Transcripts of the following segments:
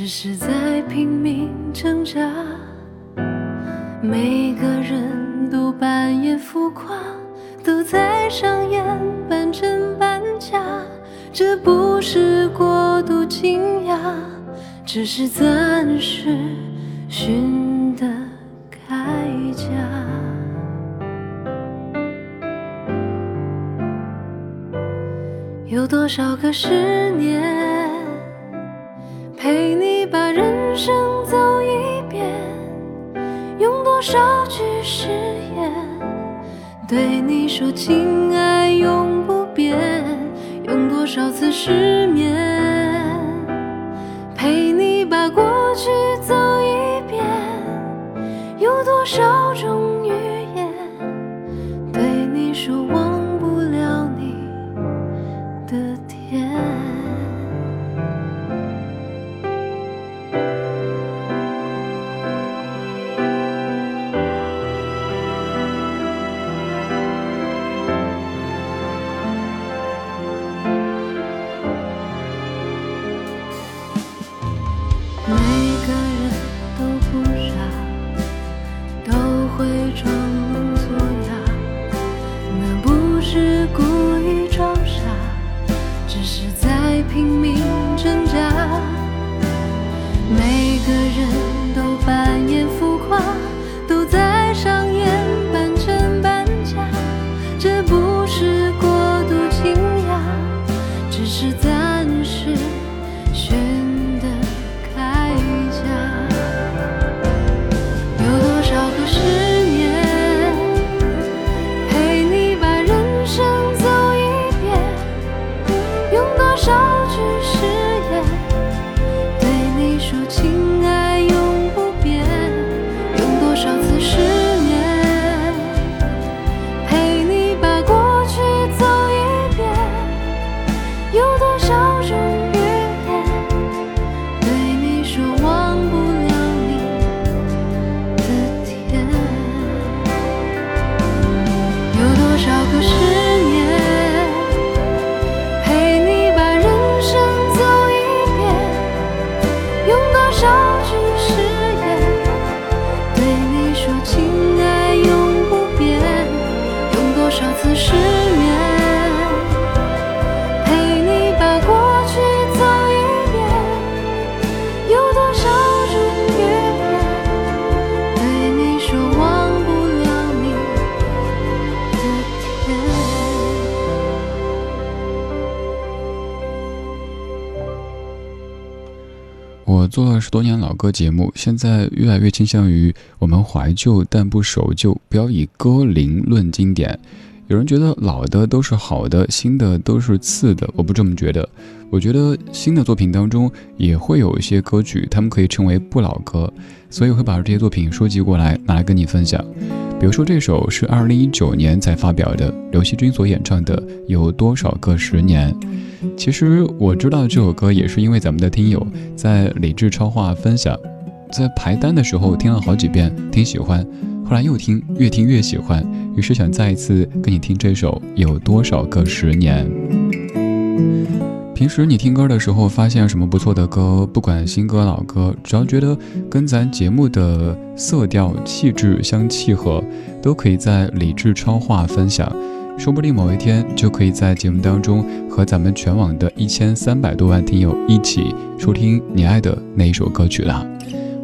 只是在拼命挣扎。每个人都扮演浮夸，都在上演半真半假，这不是过度惊讶，只是暂时寻的。铠甲，有多少个十年少句誓言对你说情爱永不变？用多少次失眠陪你把过去走一遍？有多少种多年老歌节目，现在越来越倾向于我们怀旧但不守旧，不要以歌龄论经典。有人觉得老的都是好的，新的都是次的，我不这么觉得。我觉得新的作品当中也会有一些歌曲，他们可以称为不老歌，所以会把这些作品收集过来，拿来跟你分享。比如说这首是二零一九年才发表的，刘惜君所演唱的《有多少个十年》。其实我知道这首歌也是因为咱们的听友在理智超话分享，在排单的时候听了好几遍，挺喜欢。后来又听，越听越喜欢，于是想再一次跟你听这首《有多少个十年》。平时你听歌的时候，发现什么不错的歌，不管新歌老歌，只要觉得跟咱节目的色调气质相契合，都可以在理智超话分享。说不定某一天就可以在节目当中和咱们全网的一千三百多万听友一起收听你爱的那一首歌曲了。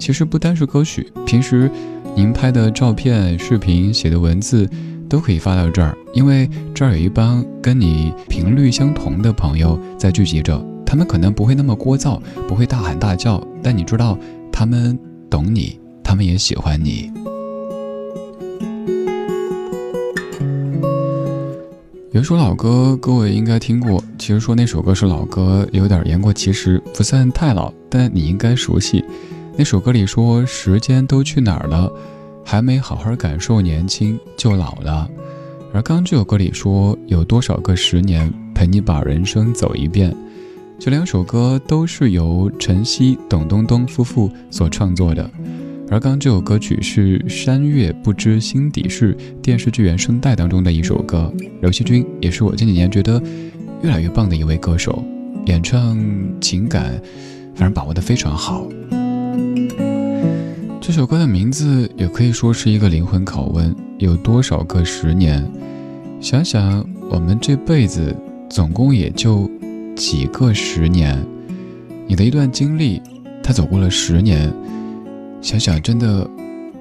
其实不单是歌曲，平时您拍的照片、视频、写的文字都可以发到这儿，因为这儿有一帮跟你频率相同的朋友在聚集着。他们可能不会那么聒噪，不会大喊大叫，但你知道，他们懂你，他们也喜欢你。有一首老歌，各位应该听过。其实说那首歌是老歌，有点言过其实，不算太老，但你应该熟悉。那首歌里说：“时间都去哪儿了？还没好好感受年轻就老了。”而刚这首歌里说：“有多少个十年陪你把人生走一遍？”这两首歌都是由陈曦、董冬冬夫妇所创作的。而刚这首歌曲是《山月不知心底事》电视剧原声带当中的一首歌。刘惜君也是我近几年觉得越来越棒的一位歌手，演唱情感，反正把握的非常好。这首歌的名字也可以说是一个灵魂拷问：有多少个十年？想想我们这辈子总共也就几个十年，你的一段经历，他走过了十年。想想真的，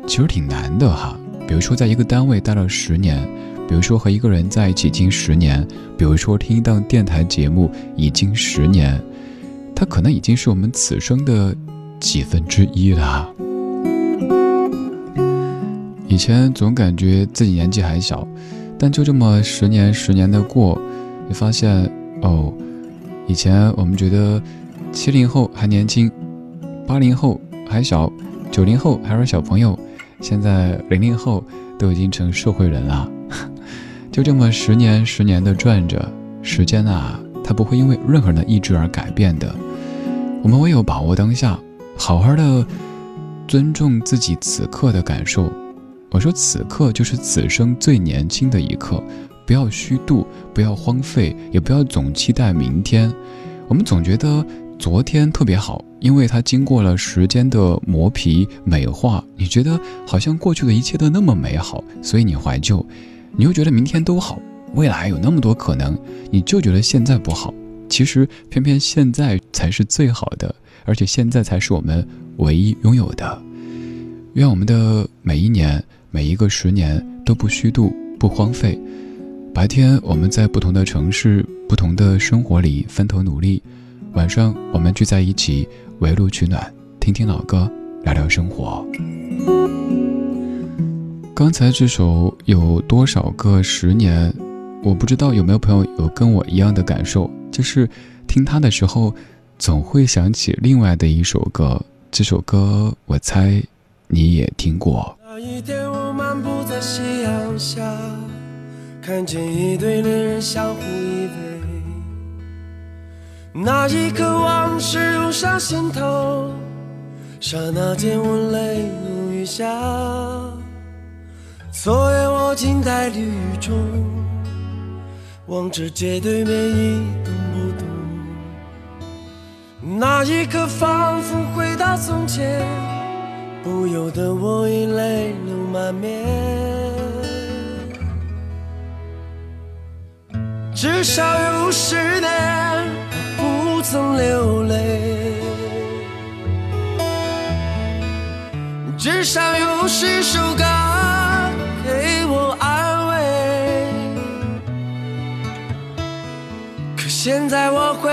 其实挺难的哈。比如说，在一个单位待了十年，比如说和一个人在一起近十年，比如说听一档电台节目已经十年，他可能已经是我们此生的几分之一了。以前总感觉自己年纪还小，但就这么十年十年的过，你发现哦，以前我们觉得七零后还年轻，八零后还小。九零后还是小朋友，现在零零后都已经成社会人了，就这么十年十年的转着，时间啊，它不会因为任何人的意志而改变的。我们唯有把握当下，好好的尊重自己此刻的感受。我说此刻就是此生最年轻的一刻，不要虚度，不要荒废，也不要总期待明天。我们总觉得。昨天特别好，因为它经过了时间的磨皮美化，你觉得好像过去的一切都那么美好，所以你怀旧。你又觉得明天都好，未来有那么多可能，你就觉得现在不好。其实偏偏现在才是最好的，而且现在才是我们唯一拥有的。愿我们的每一年、每一个十年都不虚度、不荒废。白天我们在不同的城市、不同的生活里分头努力。晚上我们聚在一起围炉取暖，听听老歌，聊聊生活。刚才这首有多少个十年？我不知道有没有朋友有跟我一样的感受，就是听它的时候，总会想起另外的一首歌。这首歌我猜你也听过。夕阳下，看见一对恋人相互依偎。那一刻，往事涌上心头，刹那间我泪如雨下。昨夜我静在绿雨中，望着街对面一动不动。那一刻，仿佛回到从前，不由得我已泪流满面。至少有十年不。曾流泪，至少有十首歌给我安慰。可现在我会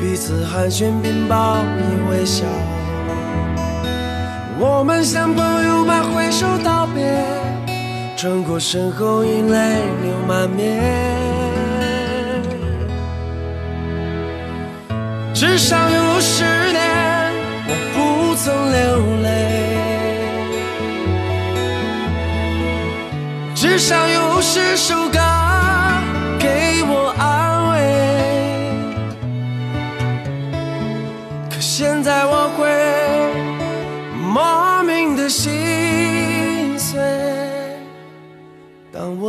彼此寒暄并报以微笑。我们像朋友般挥手道别。转过身后，已泪流满面。至少有十年，我不曾流泪。至少有十首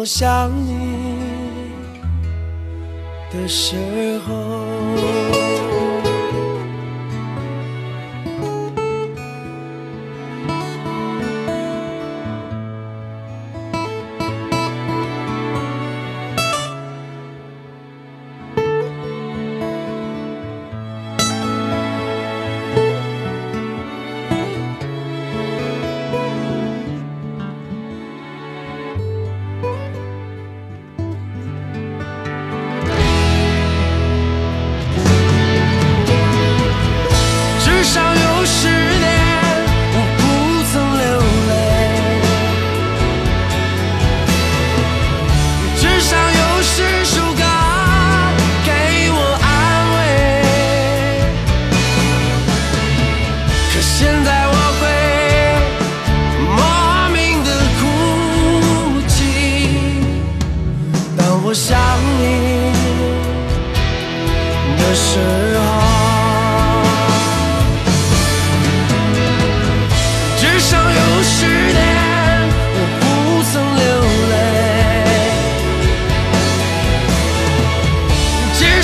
我想你的时候。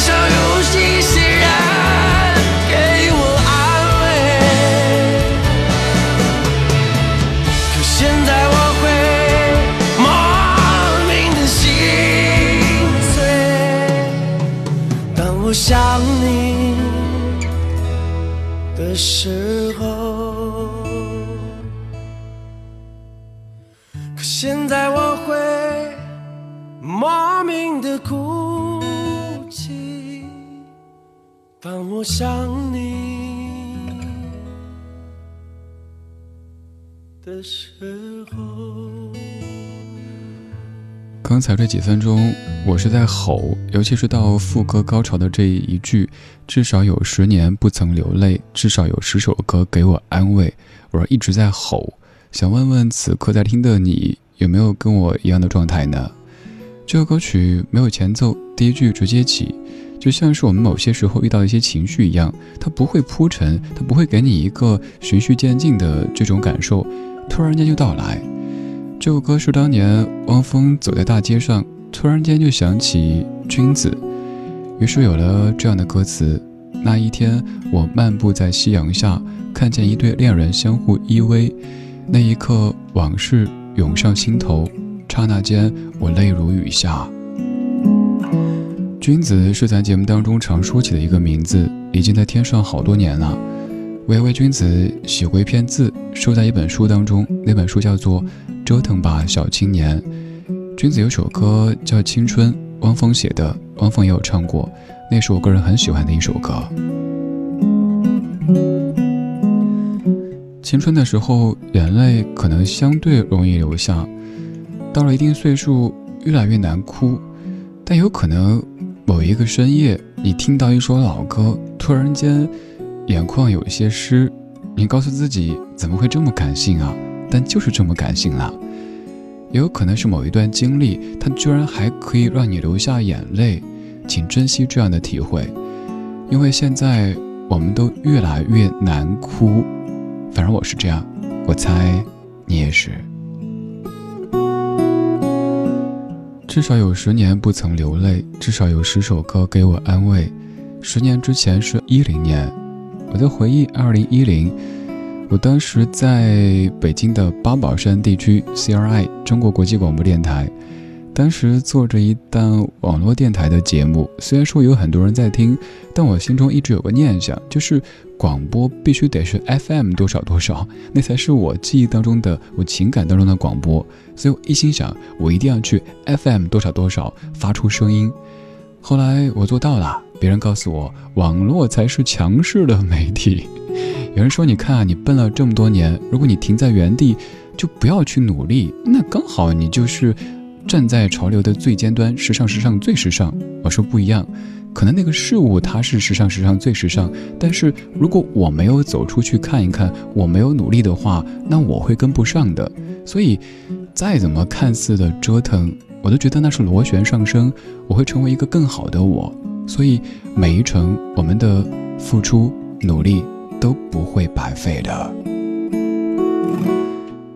至少我想你的时候。刚才这几分钟，我是在吼，尤其是到副歌高潮的这一句，至少有十年不曾流泪，至少有十首歌给我安慰。我一直在吼，想问问此刻在听的你，有没有跟我一样的状态呢？这个歌曲没有前奏，第一句直接起，就像是我们某些时候遇到一些情绪一样，它不会铺陈，它不会给你一个循序渐进的这种感受，突然间就到来。这首歌是当年汪峰走在大街上，突然间就想起君子，于是有了这样的歌词：那一天，我漫步在夕阳下，看见一对恋人相互依偎，那一刻，往事涌上心头，刹那间，我泪如雨下。君子是咱节目当中常说起的一个名字，已经在天上好多年了。我也为君子写过一篇字，收在一本书当中，那本书叫做《折腾吧，小青年》。君子有首歌叫《青春》，汪峰写的，汪峰也有唱过，那是我个人很喜欢的一首歌。青春的时候，眼泪可能相对容易流下，到了一定岁数，越来越难哭。但有可能某一个深夜，你听到一首老歌，突然间眼眶有些湿，你告诉自己怎么会这么感性啊？但就是这么感性了。也有可能是某一段经历，它居然还可以让你流下眼泪，请珍惜这样的体会，因为现在我们都越来越难哭。反正我是这样，我猜你也是。至少有十年不曾流泪，至少有十首歌给我安慰。十年之前是一零年，我的回忆二零一零，我当时在北京的八宝山地区 CRI 中国国际广播电台，当时做着一档网络电台的节目。虽然说有很多人在听，但我心中一直有个念想，就是广播必须得是 FM 多少多少，那才是我记忆当中的、我情感当中的广播。所以我一心想，我一定要去 FM 多少多少发出声音。后来我做到了，别人告诉我，网络才是强势的媒体。有人说，你看啊，你奔了这么多年，如果你停在原地，就不要去努力，那刚好你就是站在潮流的最尖端，时尚时尚最时尚。我说不一样，可能那个事物它是时尚时尚最时尚，但是如果我没有走出去看一看，我没有努力的话，那我会跟不上的。所以，再怎么看似的折腾，我都觉得那是螺旋上升，我会成为一个更好的我。所以每一程我们的付出努力都不会白费的。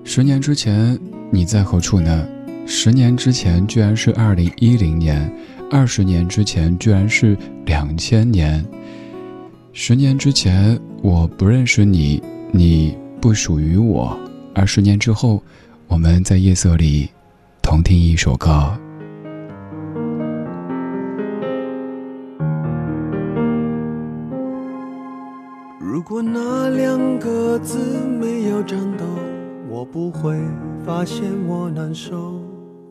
十年之前你在何处呢？十年之前居然是二零一零年，二十年之前居然是两千年。十年之前我不认识你，你不属于我，而十年之后，我们在夜色里同听一首歌。如果那两个字没有颤抖，我不会发现我难受。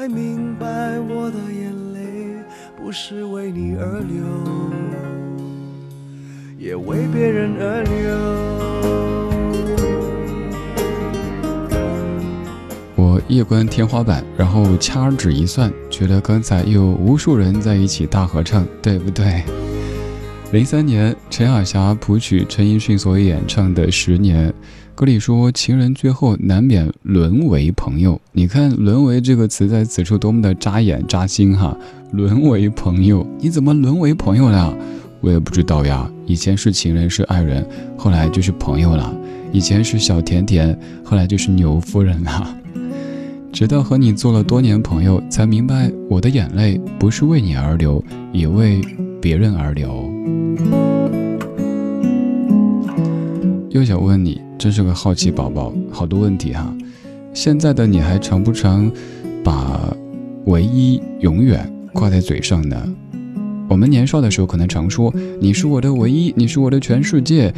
才明白我的眼泪不是为你而流。也为别人而流。我夜观天花板，然后掐指一算，觉得刚才有无数人在一起大合唱，对不对？零三年，陈雅霞谱曲，陈奕迅所演唱的《十年》，歌里说情人最后难免沦为朋友。你看“沦为”这个词在此处多么的扎眼扎心哈！沦为朋友，你怎么沦为朋友了？我也不知道呀，以前是情人是爱人，后来就是朋友了；以前是小甜甜，后来就是牛夫人了。直到和你做了多年朋友，才明白我的眼泪不是为你而流，也为别人而流。又想问你，真是个好奇宝宝，好多问题哈。现在的你还常不常把“唯一”“永远”挂在嘴上呢？我们年少的时候，可能常说：“你是我的唯一，你是我的全世界。”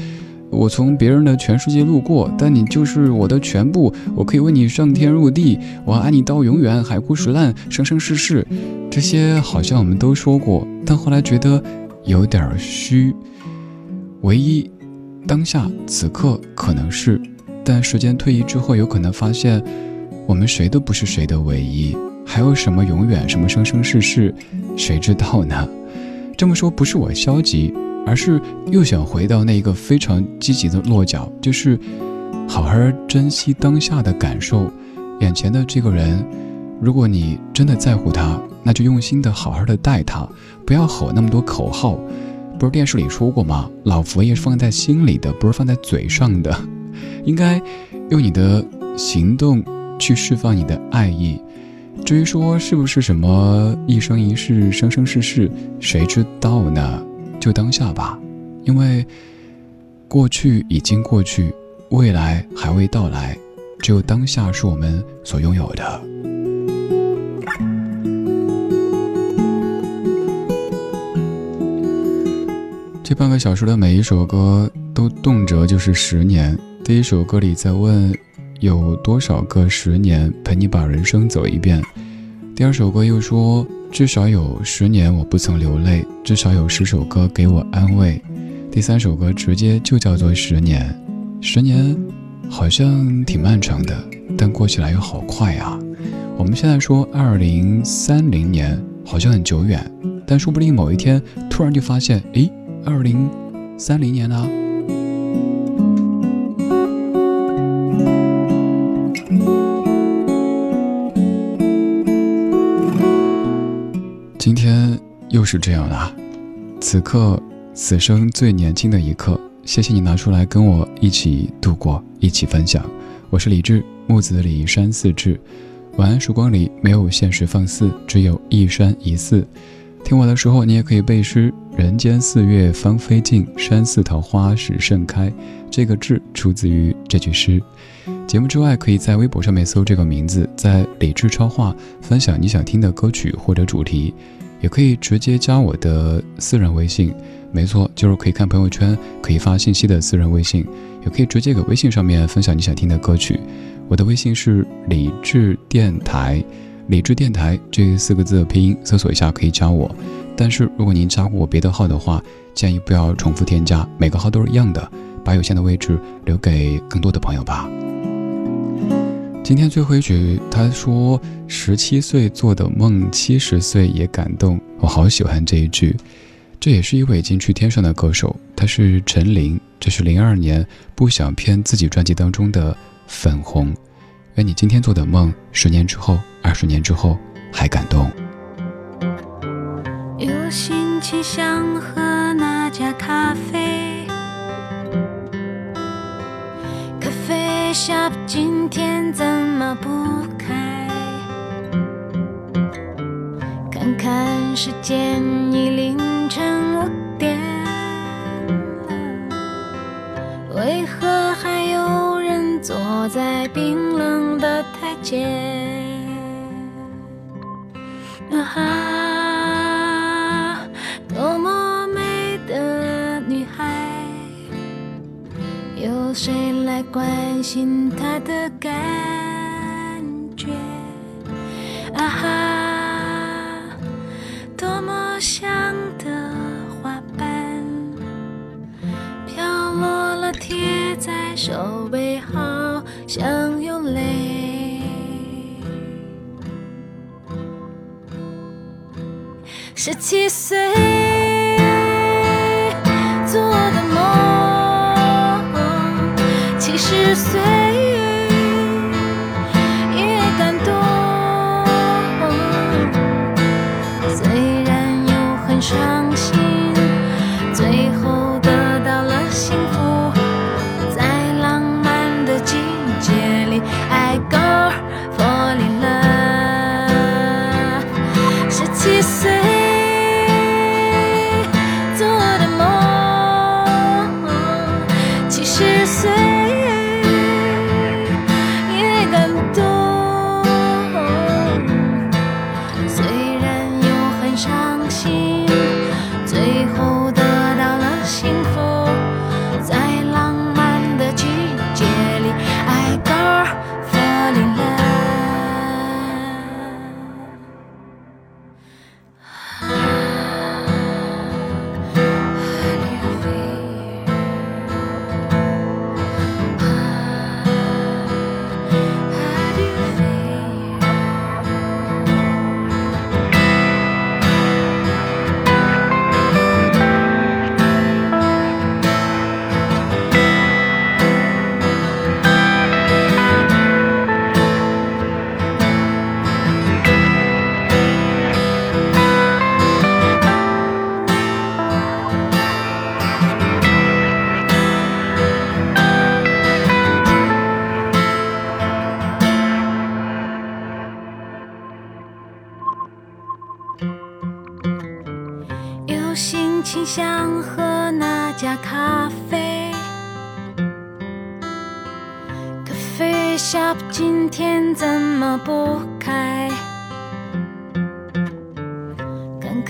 我从别人的全世界路过，但你就是我的全部。我可以为你上天入地，我爱你到永远，海枯石烂，生生世世。这些好像我们都说过，但后来觉得有点虚。唯一，当下此刻可能是，但时间推移之后，有可能发现，我们谁都不是谁的唯一。还有什么永远，什么生生世世，谁知道呢？这么说不是我消极，而是又想回到那个非常积极的落脚，就是好好珍惜当下的感受。眼前的这个人，如果你真的在乎他，那就用心的好好的待他，不要吼那么多口号。不是电视里说过吗？老佛爷是放在心里的，不是放在嘴上的。应该用你的行动去释放你的爱意。至于说是不是什么一生一世、生生世世，谁知道呢？就当下吧，因为过去已经过去，未来还未到来，只有当下是我们所拥有的。这半个小时的每一首歌都动辄就是十年。第一首歌里在问，有多少个十年陪你把人生走一遍？第二首歌又说，至少有十年我不曾流泪，至少有十首歌给我安慰。第三首歌直接就叫做十年，十年好像挺漫长的，但过起来又好快啊。我们现在说二零三零年好像很久远，但说不定某一天突然就发现，诶，二零三零年呢？今天又是这样啦，此刻此生最年轻的一刻，谢谢你拿出来跟我一起度过，一起分享。我是李志，木子李山寺志。晚安，曙光里没有现实放肆，只有一山一寺。听我的时候，你也可以背诗：人间四月芳菲尽，山寺桃花始盛开。这个志出自于这句诗。节目之外，可以在微博上面搜这个名字，在理智超话分享你想听的歌曲或者主题，也可以直接加我的私人微信，没错，就是可以看朋友圈、可以发信息的私人微信，也可以直接给微信上面分享你想听的歌曲。我的微信是理智电台，理智电台这四个字的拼音搜索一下可以加我。但是如果您加过我别的号的话，建议不要重复添加，每个号都是一样的，把有限的位置留给更多的朋友吧。今天最后一曲，他说：“十七岁做的梦，七十岁也感动。”我好喜欢这一句。这也是一位已经去天上的歌手，他是陈琳。这是零二年《不想骗自己》专辑当中的《粉红》。愿你今天做的梦，十年之后、二十年之后还感动。有心情想喝那家咖啡。shop 今天怎么不开？看看时间已凌晨五点了，为何还有人坐在冰冷的台阶？关心他的感觉？啊哈，多么香的花瓣，飘落了，贴在手背，好像有泪。十七岁。伤心，最后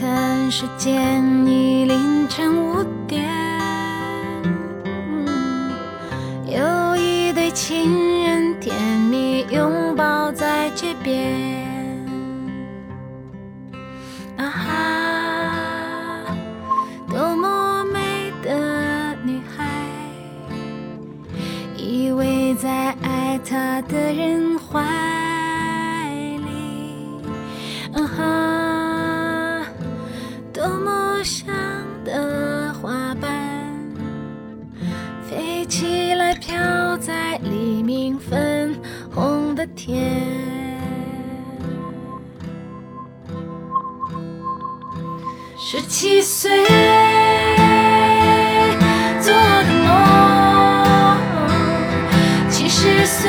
看时间已凌晨五点。有一对情天。十七岁做的梦，七十岁